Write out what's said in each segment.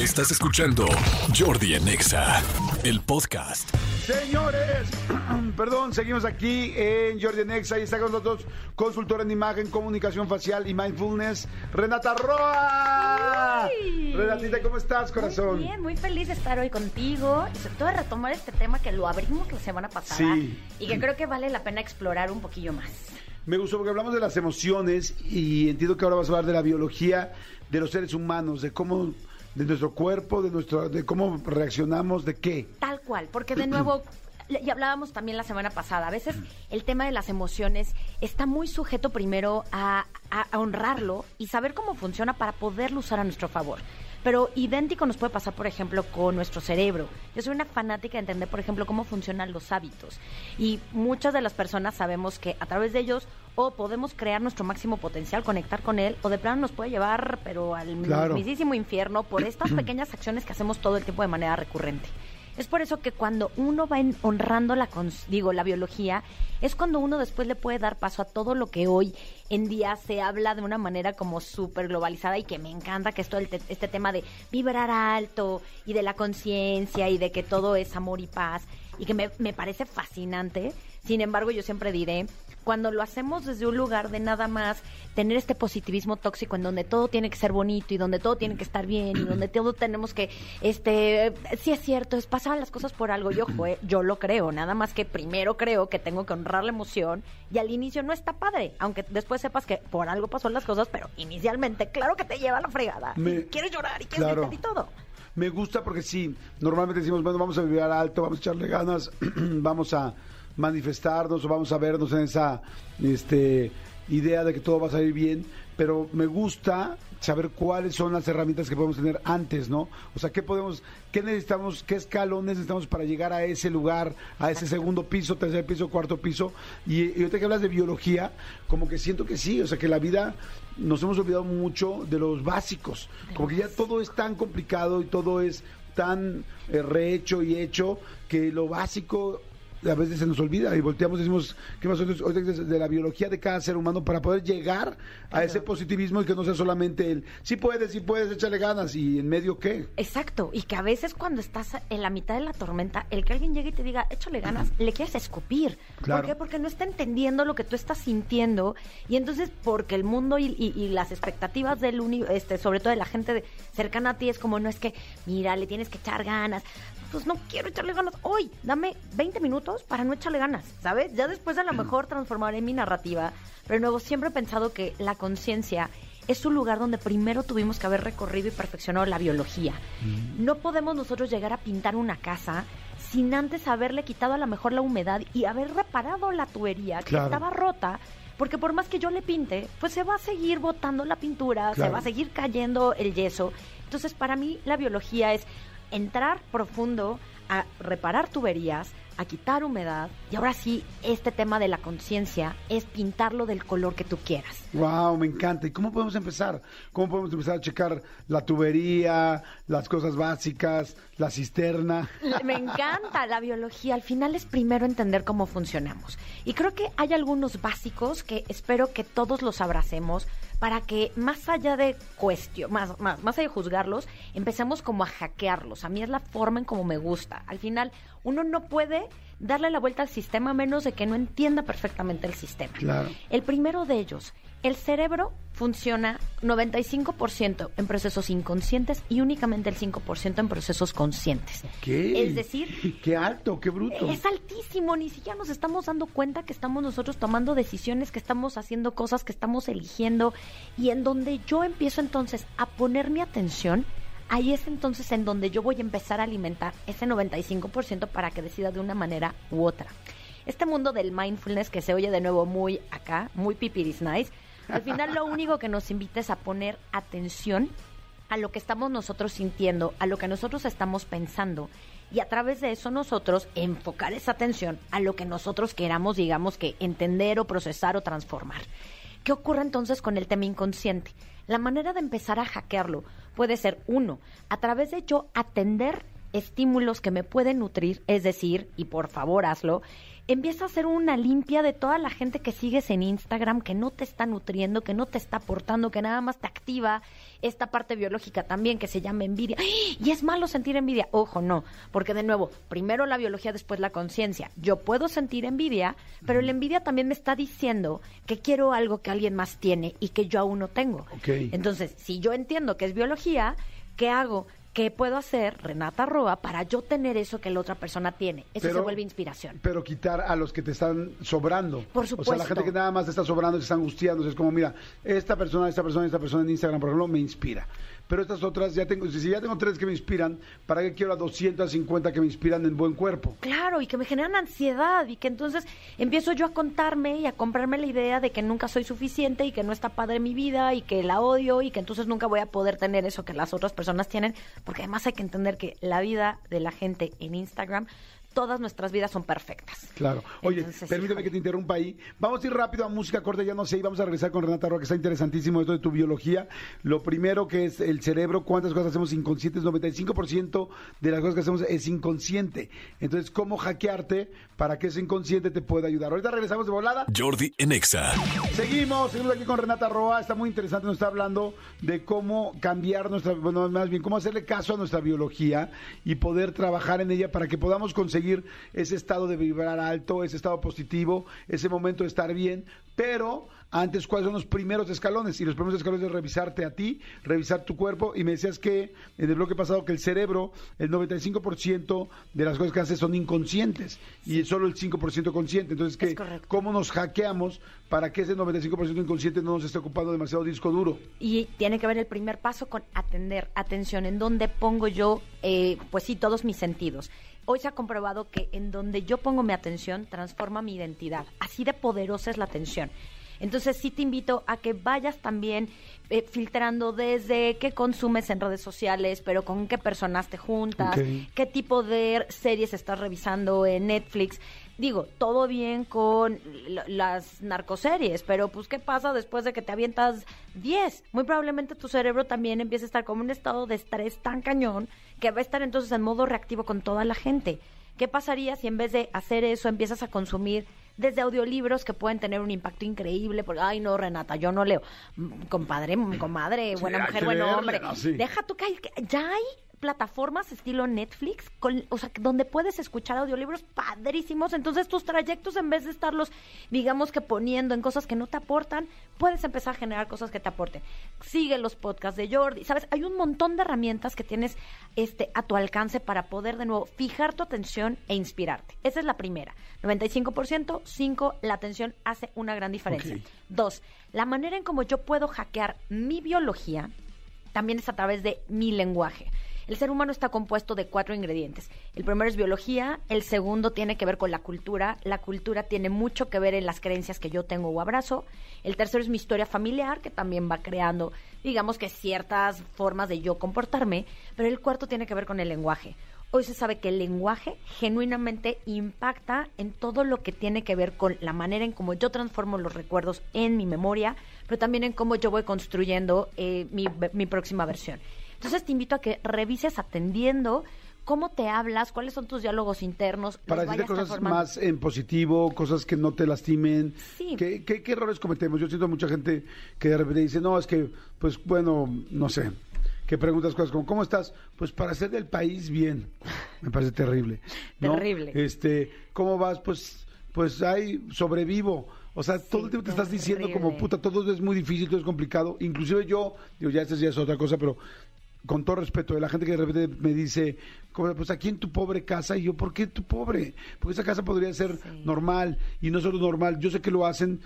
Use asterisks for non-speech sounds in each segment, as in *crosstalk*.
Estás escuchando Jordi Anexa, el podcast. Señores, *clears throat* perdón, seguimos aquí en Jordi Nexa y está con nosotros consultora en imagen, comunicación facial y mindfulness, Renata Roa. Uy. Renatita, ¿cómo estás, corazón? Muy bien, muy feliz de estar hoy contigo y sobre todo de retomar este tema que lo abrimos la semana pasada Sí. y que creo que vale la pena explorar un poquillo más. Me gustó porque hablamos de las emociones y entiendo que ahora vas a hablar de la biología de los seres humanos, de cómo, de nuestro cuerpo, de nuestro, de cómo reaccionamos, de qué. Tal cual, porque de nuevo, y hablábamos también la semana pasada, a veces el tema de las emociones está muy sujeto primero a, a- a honrarlo y saber cómo funciona para poderlo usar a nuestro favor. Pero idéntico nos puede pasar, por ejemplo, con nuestro cerebro. Yo soy una fanática de entender, por ejemplo, cómo funcionan los hábitos. Y muchas de las personas sabemos que a través de ellos o podemos crear nuestro máximo potencial, conectar con él, o de plano nos puede llevar, pero al Claro. mismísimo infierno por *clears throat* estas pequeñas acciones que hacemos todo el tiempo de manera recurrente. Es por eso que cuando uno va en- honrando la, digo, la biología, es cuando uno después le puede dar paso a todo lo que hoy en día se habla de una manera como súper globalizada y que me encanta, que es todo el te- este tema de vibrar alto y de la conciencia y de que todo es amor y paz y que me, me parece fascinante. Sin embargo, yo siempre diré, cuando lo hacemos desde un lugar de nada más tener este positivismo tóxico en donde todo tiene que ser bonito y donde todo tiene que estar bien y donde todo tenemos que, este, sí es cierto, es pasaban las cosas por algo, yo, jue- yo lo creo, nada más que primero creo que tengo que honrar la emoción y al inicio no está padre, aunque después sepas que por algo pasó las cosas, pero inicialmente, claro que te lleva a la fregada, Me- y quieres llorar y quieres Claro. gritar y todo. Me gusta porque sí, normalmente decimos, bueno, vamos a vivir alto, vamos a echarle ganas, *clears throat* vamos a manifestarnos o vamos a vernos en esa este, idea de que todo va a salir bien, pero me gusta saber cuáles son las herramientas que podemos tener antes, ¿no? O sea, qué podemos, qué necesitamos, qué escalón necesitamos para llegar a ese lugar, a ese segundo piso, tercer piso, cuarto piso. Y, y ahorita que hablas de biología, como que siento que sí, o sea, que la vida nos hemos olvidado mucho de los básicos, como que ya todo es tan complicado y todo es tan eh, rehecho y hecho que lo básico a veces se nos olvida y volteamos y decimos, ¿qué más de, la biología de cada ser humano para poder llegar a ese positivismo y que no sea solamente el, sí puedes, sí puedes, échale ganas y en medio qué? Exacto, y que a veces cuando estás en la mitad de la tormenta, el que alguien llegue y te diga, échale ganas, le quieres escupir. Claro. ¿Por qué? Porque no está entendiendo lo que tú estás sintiendo y entonces porque el mundo y, y- y las expectativas del uni, este, sobre todo de la gente cercana a ti es como, no es que, mira, le tienes que echar ganas. Pues no quiero echarle ganas hoy, dame 20 minutos para no echarle ganas, ¿sabes? Ya después a lo mejor transformaré mi narrativa, pero de nuevo siempre he pensado que la conciencia es un lugar donde primero tuvimos que haber recorrido y perfeccionado la biología. No podemos nosotros llegar a pintar una casa sin antes haberle quitado a lo mejor la humedad y haber reparado la tubería que estaba rota. Porque por más que yo le pinte, pues se va a seguir botando la pintura, se va a seguir cayendo el yeso. Entonces, para mí, la biología es entrar profundo a reparar tuberías, a quitar humedad. Y ahora sí, este tema de la conciencia es pintarlo del color que tú quieras. Wow, me encanta. ¿Y cómo podemos empezar? ¿Cómo podemos empezar a checar la tubería, las cosas básicas, la cisterna? Me encanta la biología. Al final es primero entender cómo funcionamos. Y creo que hay algunos básicos que espero que todos los abracemos para que más allá de cuestión, más, más, más allá de juzgarlos, empecemos como a hackearlos. A mí es la forma en como me gusta. Al final, uno no puede darle la vuelta al sistema a menos de que no entienda perfectamente el sistema. Claro. El primero de ellos, el cerebro funciona 95% en procesos inconscientes y únicamente el 5% en procesos conscientes. ¿Qué? Es decir, *laughs* qué alto, qué bruto. es altísimo, ni siquiera nos estamos dando cuenta que estamos nosotros tomando decisiones, que estamos haciendo cosas, que estamos eligiendo y en donde yo empiezo entonces a poner mi atención, ahí es entonces en donde yo voy a empezar a alimentar ese 95% para que decida de una manera u otra. Este mundo del mindfulness que se oye de nuevo muy acá, muy pipiris nice, al final lo único que nos invita es a poner atención a lo que estamos nosotros sintiendo, a lo que nosotros estamos pensando y a través de eso nosotros enfocar esa atención a lo que nosotros queramos, digamos que entender o procesar o transformar. ¿Qué ocurre entonces con el tema inconsciente? La manera de empezar a hackearlo puede ser uno, a través de yo atender estímulos que me pueden nutrir, es decir, y por favor hazlo, empieza a hacer una limpia de toda la gente que sigues en Instagram, que no te está nutriendo, que no te está aportando, que nada más te activa esta parte biológica también que se llama envidia. ¡Ay! Y es malo sentir envidia. Ojo, no, porque de nuevo, primero la biología, después la conciencia. Yo puedo sentir envidia, pero la envidia también me está diciendo que quiero algo que alguien más tiene y que yo aún no tengo. Entonces, si yo entiendo que es biología, ¿qué hago? ¿Qué puedo hacer, Renata Roa, para yo tener eso que la otra persona tiene? Eso se vuelve inspiración. Pero quitar a los que te están sobrando. Por O sea, la supuesto. gente que nada más te está sobrando, se está angustiando. Es como, mira, esta persona, esta persona, esta persona en Instagram, por ejemplo, me inspira. Pero estas otras, ya tengo, si ya tengo tres que me inspiran, ¿para qué quiero a 250 que me inspiran en buen cuerpo? Claro, y que me generan ansiedad y que entonces empiezo yo a contarme y a comprarme la idea de que nunca soy suficiente y que no está padre mi vida y que la odio y que entonces nunca voy a poder tener eso que las otras personas tienen, porque además hay que entender que la vida de la gente en Instagram, todas nuestras vidas son perfectas. Claro. Oye, Entonces, permíteme híjole. que te interrumpa ahí. Vamos a ir rápido a música corta, ya no sé, y vamos a regresar con Renata Roa, que está interesantísimo esto de tu biología. Lo primero que es el cerebro, cuántas cosas hacemos inconscientes, 95% de las cosas que hacemos es inconsciente. Entonces, ¿cómo hackearte para que ese inconsciente te pueda ayudar? Ahorita regresamos de volada. Jordi en Exa. Seguimos, seguimos aquí con Renata Roa, está muy interesante, nos está hablando de cómo cambiar nuestra, bueno, más bien, cómo hacerle caso a nuestra biología y poder trabajar en ella para que podamos conseguir ese estado de vibrar alto, ese estado positivo, ese momento de estar bien, pero antes, ¿cuáles son los primeros escalones? Y los primeros escalones es revisarte a ti, revisar tu cuerpo, y me decías que en el bloque pasado que el cerebro, el 95% de las cosas que hace son inconscientes y solo el 5% consciente, entonces que cómo nos hackeamos para que ese 95% inconsciente no nos esté ocupando demasiado disco duro. Y tiene que ver el primer paso con atender, atención, en donde pongo yo, eh, pues sí, todos mis sentidos. Hoy se ha comprobado que en donde yo pongo mi atención transforma mi identidad. Así de poderosa es la atención. Entonces sí te invito a que vayas también eh, filtrando desde qué consumes en redes sociales, pero con qué personas te juntas, qué tipo de series estás revisando en Netflix. Digo, todo bien con las narcoseries, pero pues ¿qué pasa después de que te avientas 10? Muy probablemente tu cerebro también empieza a estar como en un estado de estrés tan cañón que va a estar entonces en modo reactivo con toda la gente. ¿Qué pasaría si en vez de hacer eso empiezas a consumir desde audiolibros que pueden tener un impacto increíble? Porque, ay, no, Renata, yo no leo. Mm, Compadre, mm, comadre, buena mujer, buen leerle, hombre. Sí. Deja tú que hay- que- ya hay plataformas estilo Netflix, con, o sea, donde puedes escuchar audiolibros padrísimos. Entonces, tus trayectos, en vez de estarlos, digamos que poniendo en cosas que no te aportan, puedes empezar a generar cosas que te aporten. Sigue los podcasts de Jordi. Sabes, hay un montón de herramientas que tienes este, a tu alcance para poder, de nuevo, fijar tu atención e inspirarte. Esa es la primera. 95%, 5, la atención hace una gran diferencia. Dos, la manera en cómo yo puedo hackear mi biología también es a través de mi lenguaje. El ser humano está compuesto de cuatro ingredientes. El primero es biología, el segundo tiene que ver con la cultura, la cultura tiene mucho que ver en las creencias que yo tengo o abrazo, el tercero es mi historia familiar, que también va creando, digamos que ciertas formas de yo comportarme, pero el cuarto tiene que ver con el lenguaje. Hoy se sabe que el lenguaje genuinamente impacta en todo lo que tiene que ver con la manera en cómo yo transformo los recuerdos en mi memoria, pero también en cómo yo voy construyendo eh, mi, mi próxima versión. Entonces te invito a que revises atendiendo cómo te hablas, cuáles son tus diálogos internos, Para decirte cosas transformando. más en positivo, cosas que no te lastimen. Sí. ¿Qué, qué, qué errores cometemos? Yo siento mucha gente que de repente dice, no, es que, pues bueno, no sé, que preguntas cosas como, ¿cómo estás? Pues para ser del país, bien. Me parece terrible. ¿no? Terrible. Este, ¿cómo vas? Pues, pues ahí sobrevivo. O sea, todo el tiempo te estás diciendo como, puta, todo es muy difícil, todo es complicado. Inclusive yo, digo, ya esta ya es otra cosa, pero con todo respeto, de la gente que de repente me dice, pues aquí en tu pobre casa, y yo, ¿por qué tu pobre? Porque esa casa podría ser Sí. normal, y no solo normal, yo sé que lo hacen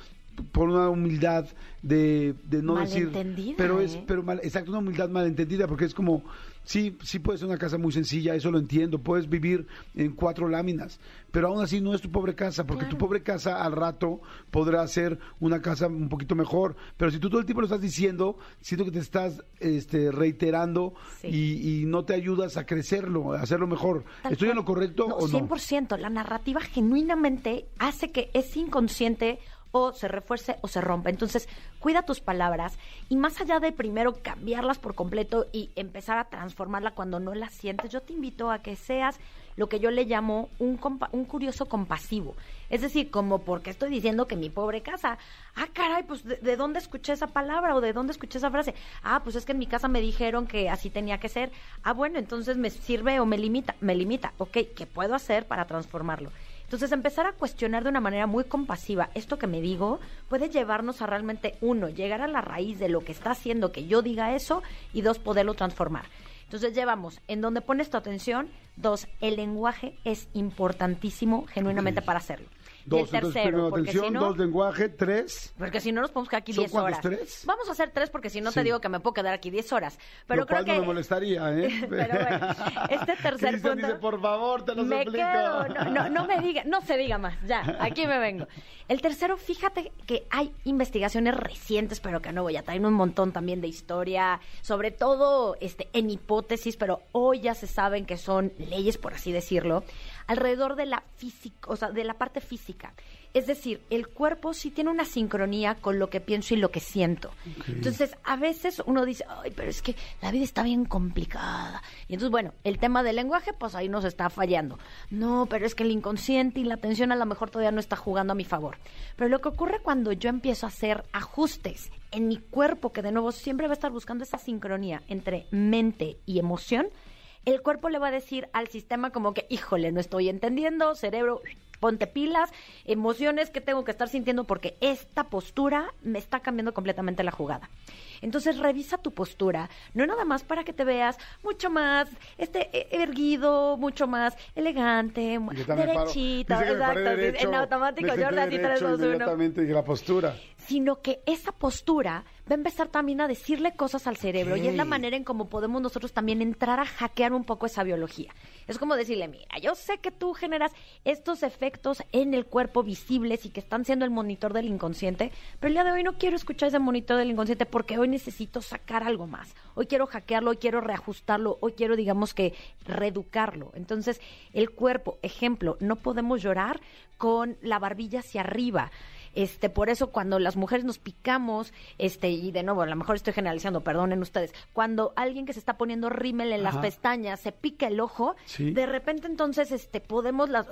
por una humildad de, de no decir pero es ¿eh? pero mal, exacto una humildad malentendida porque es como sí sí puede ser una casa muy sencilla eso lo entiendo puedes vivir en cuatro láminas pero aún así no es tu pobre casa porque tu pobre casa al rato podrá ser una casa un poquito mejor pero si tú todo el tiempo lo estás diciendo siento que te estás este reiterando Sí. y, y no te ayudas a crecerlo a hacerlo mejor Tal estoy en lo correcto No, o no 100%. La narrativa genuinamente hace que ese inconsciente o se refuerce o se rompa. Entonces, cuida tus palabras y más allá de primero cambiarlas por completo y empezar a transformarla cuando no las sientes, yo te invito a que seas lo que yo le llamo un, un curioso compasivo. Es decir, como porque estoy diciendo que mi pobre casa, ah, caray, pues ¿de, dónde escuché esa palabra o de dónde escuché esa frase? Ah, pues es que en mi casa me dijeron que así tenía que ser. Ah, bueno, entonces me sirve o me limita, me limita. Ok, ¿qué puedo hacer para transformarlo? Entonces, empezar a cuestionar de una manera muy compasiva esto que me digo puede llevarnos a realmente, uno, llegar a la raíz de lo que está haciendo que yo diga eso y dos, poderlo transformar. Entonces llevamos en donde pones tu atención, dos, el lenguaje es importantísimo genuinamente para hacerlo. Dos, y el tercero, porque atención, si no, dos lenguaje, tres. Porque si no nos podemos quedar aquí diez horas. tres? Vamos a hacer tres porque si no te digo que me puedo quedar aquí diez horas. Pero lo creo cual que no me molestaría, ¿eh? *laughs* pero bueno, este *laughs* tercer Cristian punto dice, por favor, te lo me suplico. quedo, no, no, no me diga, no se diga más, ya, aquí me vengo. El tercero, fíjate que hay investigaciones recientes, pero que no voy a traer un montón también de historia, sobre todo este en hipótesis, pero hoy ya se saben que son leyes, por así decirlo, alrededor de la física, o sea, de la parte física. Es decir, el cuerpo sí tiene una sincronía con lo que pienso y lo que siento. Entonces, a veces uno dice, ay, pero es que la vida está bien complicada. Y entonces, bueno, el tema del lenguaje, pues ahí nos está fallando. No, pero es que el inconsciente y la atención a lo mejor todavía no está jugando a mi favor. Pero lo que ocurre cuando yo empiezo a hacer ajustes en mi cuerpo, que de nuevo siempre va a estar buscando esa sincronía entre mente y emoción, el cuerpo le va a decir al sistema como que, híjole, no estoy entendiendo, cerebro, ponte pilas, emociones que tengo que estar sintiendo porque esta postura me está cambiando completamente la jugada. Entonces revisa tu postura, no nada más para que te veas mucho más este e- erguido, mucho más elegante, yo derechito, exacto, derecho, en automático, Jordan, así, tres, derecho dos, uno inmediatamente y la postura. Sino que esa postura va a empezar también a decirle cosas al cerebro y es la manera en cómo podemos nosotros también entrar a hackear un poco esa biología. Es como decirle, mira, yo sé que tú generas estos efectos en el cuerpo visibles y que están siendo el monitor del inconsciente, pero el día de hoy no quiero escuchar ese monitor del inconsciente porque hoy necesito sacar algo más. Hoy quiero hackearlo, hoy quiero reajustarlo, hoy quiero, digamos que, reeducarlo. Entonces, el cuerpo, ejemplo, no podemos llorar con la barbilla hacia arriba. Este, por eso cuando las mujeres nos picamos, este, y de nuevo, a lo mejor estoy generalizando, perdonen ustedes, cuando alguien que se está poniendo rímel en las pestañas se pica el ojo, Sí. de repente entonces este podemos la-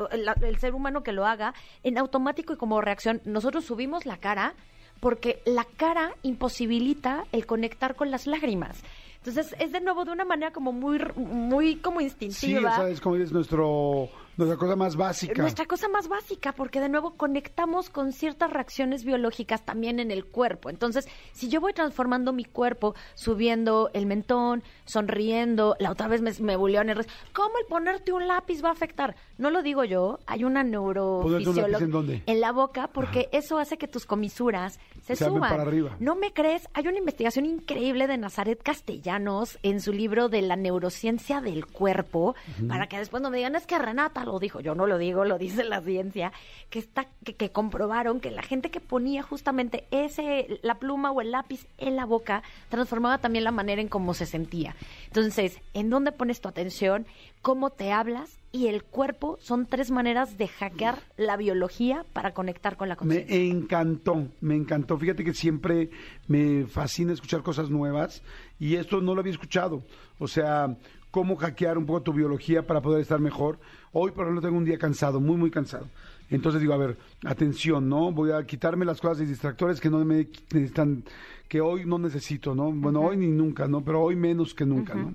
el ser humano que lo haga en automático y como reacción, nosotros subimos la cara porque la cara imposibilita el conectar con las lágrimas. Entonces es de nuevo de una manera como muy muy como Sí, instintiva. esa es como es nuestro, nuestra cosa más básica. Nuestra cosa más básica, porque de nuevo conectamos con ciertas reacciones biológicas también en el cuerpo. Entonces, si yo voy transformando mi cuerpo, subiendo el mentón, sonriendo, la otra vez me, me en redes, ¿cómo el ponerte un lápiz va a afectar? No lo digo yo, hay una ¿Ponerte un lápiz neurofisiología en dónde? en la boca, porque eso hace que tus comisuras se Se suban. para arriba. ¿No me crees? Hay una investigación increíble de Nazaret Castellanos en su libro de la neurociencia del cuerpo, para que después no me digan, es que Renata lo dijo, yo no lo digo, lo dice la ciencia, que está, que, que comprobaron que la gente que ponía justamente ese, la pluma o el lápiz en la boca, transformaba también la manera en cómo se sentía. Entonces, ¿en dónde pones tu atención? ¿Cómo te hablas? Y el cuerpo son tres maneras de hackear la biología para conectar con la Me conciencia. encantó, me encantó. Fíjate que siempre me fascina escuchar cosas nuevas y esto no lo había escuchado. O sea, cómo hackear un poco tu biología para poder estar mejor. Hoy, por ejemplo, tengo un día cansado, muy, muy cansado. Entonces digo, a ver, atención, ¿no? Voy a quitarme las cosas y distractores que no me necesitan, que hoy no necesito, ¿no? Bueno, hoy ni nunca, ¿no? Pero hoy menos que nunca, ¿no?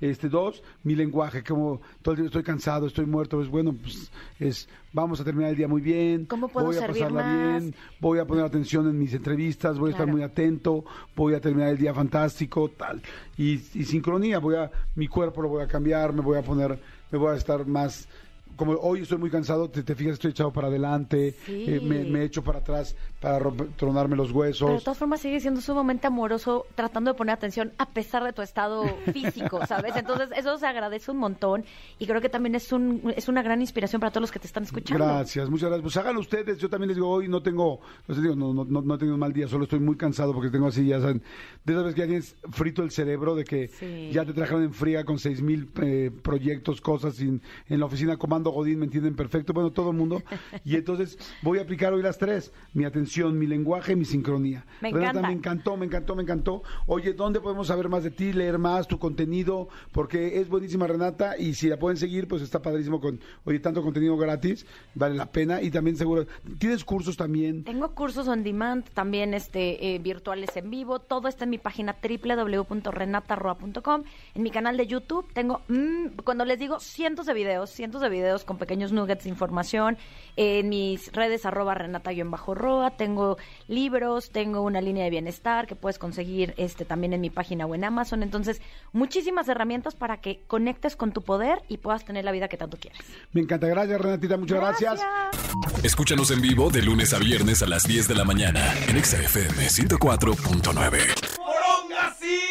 Este, dos, mi lenguaje, como todo el día estoy cansado, estoy muerto, pues bueno, pues es, vamos a terminar el día muy bien, ¿Cómo puedo voy a pasarla más? bien, voy a poner atención en mis entrevistas, voy a estar muy atento, voy a terminar el día fantástico, tal. Y, y sincronía, voy a, mi cuerpo lo voy a cambiar, me voy a poner, me voy a estar más, como hoy estoy muy cansado, te, te fijas, estoy echado para adelante, Sí. eh, me, me echo para atrás para romper- tronarme los huesos. Pero de todas formas sigue siendo sumamente amoroso tratando de poner atención a pesar de tu estado físico, *laughs* ¿sabes? Entonces eso se agradece un montón y creo que también es un es una gran inspiración para todos los que te están escuchando. Gracias, muchas gracias. Pues háganlo ustedes. Yo también les digo, hoy no tengo, no, digo, no, no, no, no he tenido un mal día, solo estoy muy cansado porque tengo así, ya saben, de esas veces que ya tienes frito el cerebro, de que Sí. ya te trajeron en fría con seis mil eh, proyectos, cosas sin- en la oficina Comando Godín, me entienden perfecto, bueno, todo el mundo. Y entonces voy a aplicar hoy las tres, mi atención mi lenguaje, mi sincronía. Me Renata, encanta. me encantó, me encantó, me encantó. Oye, ¿dónde podemos saber más de ti, leer más tu contenido? Porque es buenísima Renata y si la pueden seguir, pues está padrísimo con, oye, tanto contenido gratis, vale la pena y también seguro, ¿tienes cursos también? Tengo cursos on demand, también este eh, virtuales en vivo. Todo está en mi página www.renatarroa.com. En mi canal de YouTube tengo, mm, cuando les digo, cientos de videos, cientos de videos con pequeños nuggets de información. En mis redes arroba renata-roa. Tengo libros, tengo una línea de bienestar que puedes conseguir este también en mi página o en Amazon. Entonces, muchísimas herramientas para que conectes con tu poder y puedas tener la vida que tanto quieres. Me encanta, gracias Renatita, muchas gracias. Escúchanos en vivo de lunes a viernes a las 10 de la mañana en Exa FM 104.9.